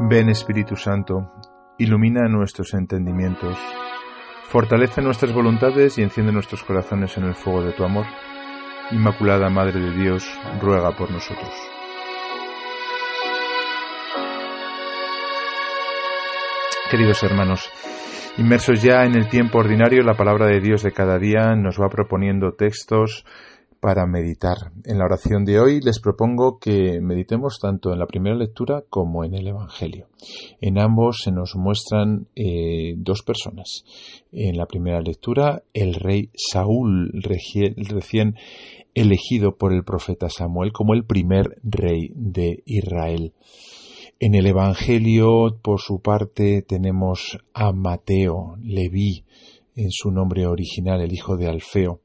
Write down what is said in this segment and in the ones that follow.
Ven Espíritu Santo, ilumina nuestros entendimientos, fortalece nuestras voluntades y enciende nuestros corazones en el fuego de tu amor. Inmaculada Madre de Dios, ruega por nosotros. Queridos hermanos, inmersos ya en el tiempo ordinario, la palabra de Dios de cada día nos va proponiendo textos para meditar. En la oración de hoy les propongo que meditemos tanto en la primera lectura como en el Evangelio. En ambos se nos muestran eh, dos personas. En la primera lectura, el rey Saúl, recién elegido por el profeta Samuel como el primer rey de Israel. En el Evangelio, por su parte, tenemos a Mateo, Leví, en su nombre original, el hijo de Alfeo.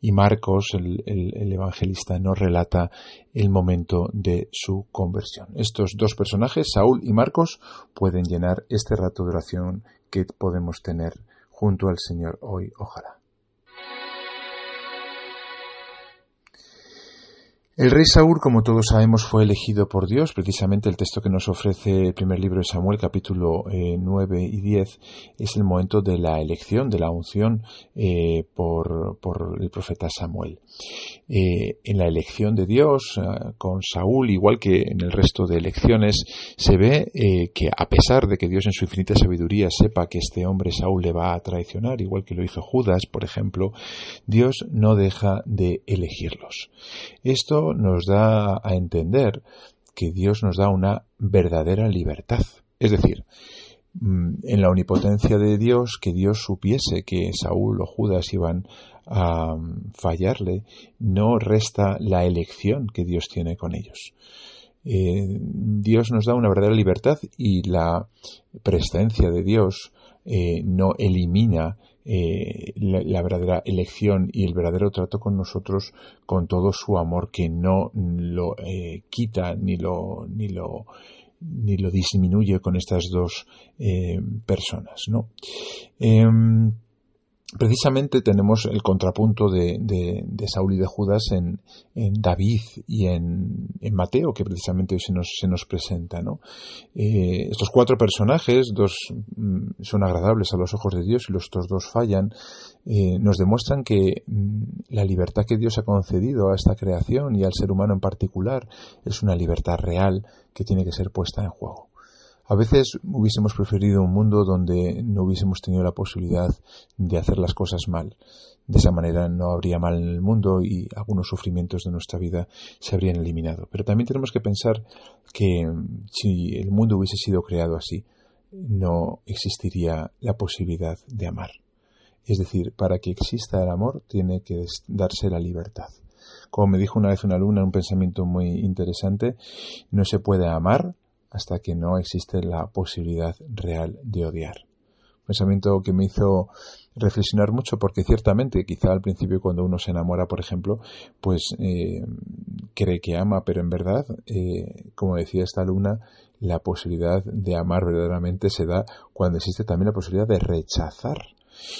Y Marcos, el, evangelista, nos relata el momento de su conversión. Estos dos personajes, Saúl y Marcos, pueden llenar este rato de oración que podemos tener junto al Señor hoy, ojalá. El rey Saúl, como todos sabemos, fue elegido por Dios. Precisamente el texto que nos ofrece el primer libro de Samuel, capítulo 9 eh, y 10, es el momento de la elección, de la unción eh, por, el profeta Samuel. Eh, en la elección de Dios con Saúl, igual que en el resto de elecciones, se ve que a pesar de que Dios en su infinita sabiduría sepa que este hombre Saúl le va a traicionar, igual que lo hizo Judas, por ejemplo, Dios no deja de elegirlos. Esto nos da a entender que Dios nos da una verdadera libertad. Es decir, en la omnipotencia de Dios, que Dios supiese que Saúl o Judas iban a mm, fallarle, no resta la elección que Dios tiene con ellos. Eh, Dios nos da una verdadera libertad y la presencia de Dios eh, no elimina eh, la, verdadera elección y el verdadero trato con nosotros con todo su amor que no lo quita ni lo ni lo ni lo disminuye con estas dos eh, personas no em, precisamente tenemos el contrapunto de, de, Saúl y de Judas en, David y en, Mateo, que precisamente se nos, se nos presenta. Eh, estos cuatro personajes, dos mm, son agradables a los ojos de Dios y los otros dos fallan, eh, nos demuestran que mm, la libertad que Dios ha concedido a esta creación y al ser humano en particular es una libertad real que tiene que ser puesta en juego. A veces hubiésemos preferido un mundo donde no hubiésemos tenido la posibilidad de hacer las cosas mal. De esa manera no habría mal en el mundo y algunos sufrimientos de nuestra vida se habrían eliminado. Pero también tenemos que pensar que mm, si el mundo hubiese sido creado así, no existiría la posibilidad de amar. Es decir, para que exista el amor tiene que darse la libertad. Como me dijo una vez una alumna, un pensamiento muy interesante, no se puede amar hasta que no existe la posibilidad real de odiar. Pensamiento que me hizo reflexionar mucho porque ciertamente quizá al principio cuando uno se enamora por ejemplo pues eh, cree que ama pero en verdad eh, como decía esta alumna la posibilidad de amar verdaderamente se da cuando existe también la posibilidad de rechazar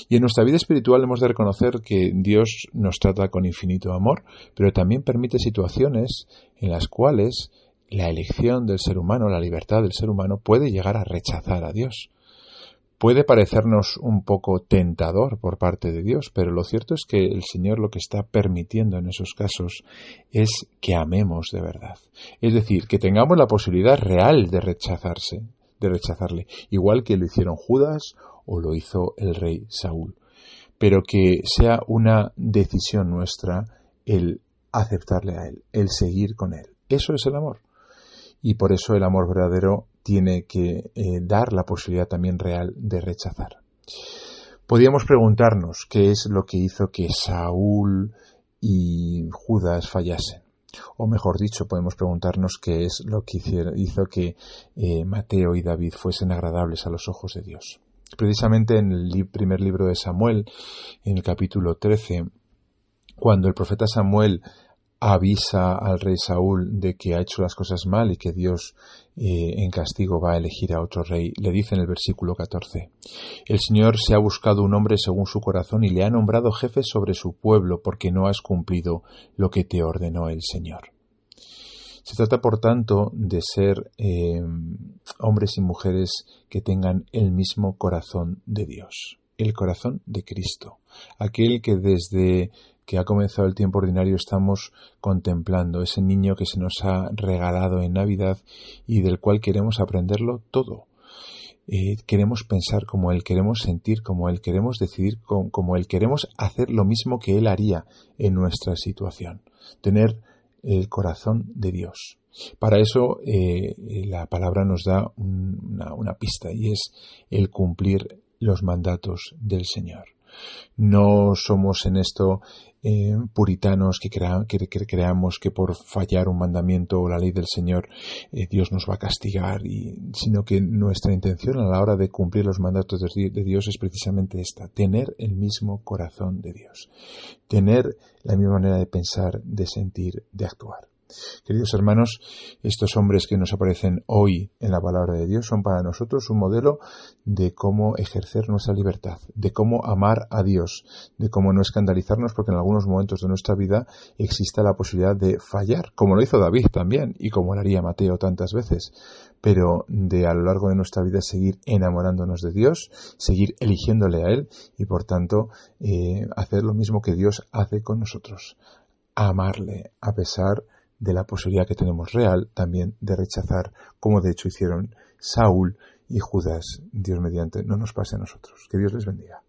y en nuestra vida espiritual hemos de reconocer que Dios nos trata con infinito amor, pero también permite situaciones en las cuales la elección del ser humano, la libertad del ser humano puede llegar a rechazar a Dios. Puede parecernos un poco tentador por parte de Dios, pero lo cierto es que el Señor lo que está permitiendo en esos casos es que amemos de verdad. Es decir, que tengamos la posibilidad real de rechazarse, de rechazarle, igual que lo hicieron Judas o lo hizo el rey Saúl. Pero que sea una decisión nuestra el aceptarle a Él, el seguir con Él. Eso es el amor y por eso el amor verdadero tiene que eh, dar la posibilidad también real de rechazar. Podríamos preguntarnos qué es lo que hizo que Saúl y Judas fallasen. O mejor dicho, podemos preguntarnos qué es lo que hizo que eh, Mateo y David fuesen agradables a los ojos de Dios. Precisamente en el primer libro de Samuel, en el capítulo 13, cuando el profeta Samuel avisa al rey Saúl de que ha hecho las cosas mal y que Dios eh, en castigo va a elegir a otro rey, le dice en el versículo 14, El Señor se ha buscado un hombre según su corazón y le ha nombrado jefe sobre su pueblo porque no has cumplido lo que te ordenó el Señor. Se trata, por tanto, de ser eh, hombres y mujeres que tengan el mismo corazón de Dios, el corazón de Cristo, aquel que desde que ha comenzado el tiempo ordinario estamos contemplando, ese niño que se nos ha regalado en Navidad y del cual queremos aprenderlo todo. Eh, queremos pensar como Él, queremos sentir como Él, queremos decidir como, Él, queremos hacer lo mismo que Él haría en nuestra situación, tener el corazón de Dios. Para eso eh, la palabra nos da una pista y es el cumplir los mandatos del Señor. No somos en esto eh, puritanos que, creamos que por fallar un mandamiento o la ley del Señor eh, Dios nos va a castigar, sino que nuestra intención a la hora de cumplir los mandatos de Dios es precisamente esta, tener el mismo corazón de Dios, tener la misma manera de pensar, de sentir, de actuar. Queridos hermanos, estos hombres que nos aparecen hoy en la palabra de Dios son para nosotros un modelo de cómo ejercer nuestra libertad, de cómo amar a Dios, de cómo no escandalizarnos porque en algunos momentos de nuestra vida existe la posibilidad de fallar, como lo hizo David también y como lo haría Mateo tantas veces, pero de a lo largo de nuestra vida seguir enamorándonos de Dios, seguir eligiéndole a Él y por tanto eh, hacer lo mismo que Dios hace con nosotros, amarle a pesar de la posibilidad que tenemos real también de rechazar, como de hecho hicieron Saúl y Judas, Dios mediante, no nos pase a nosotros. Que Dios les bendiga.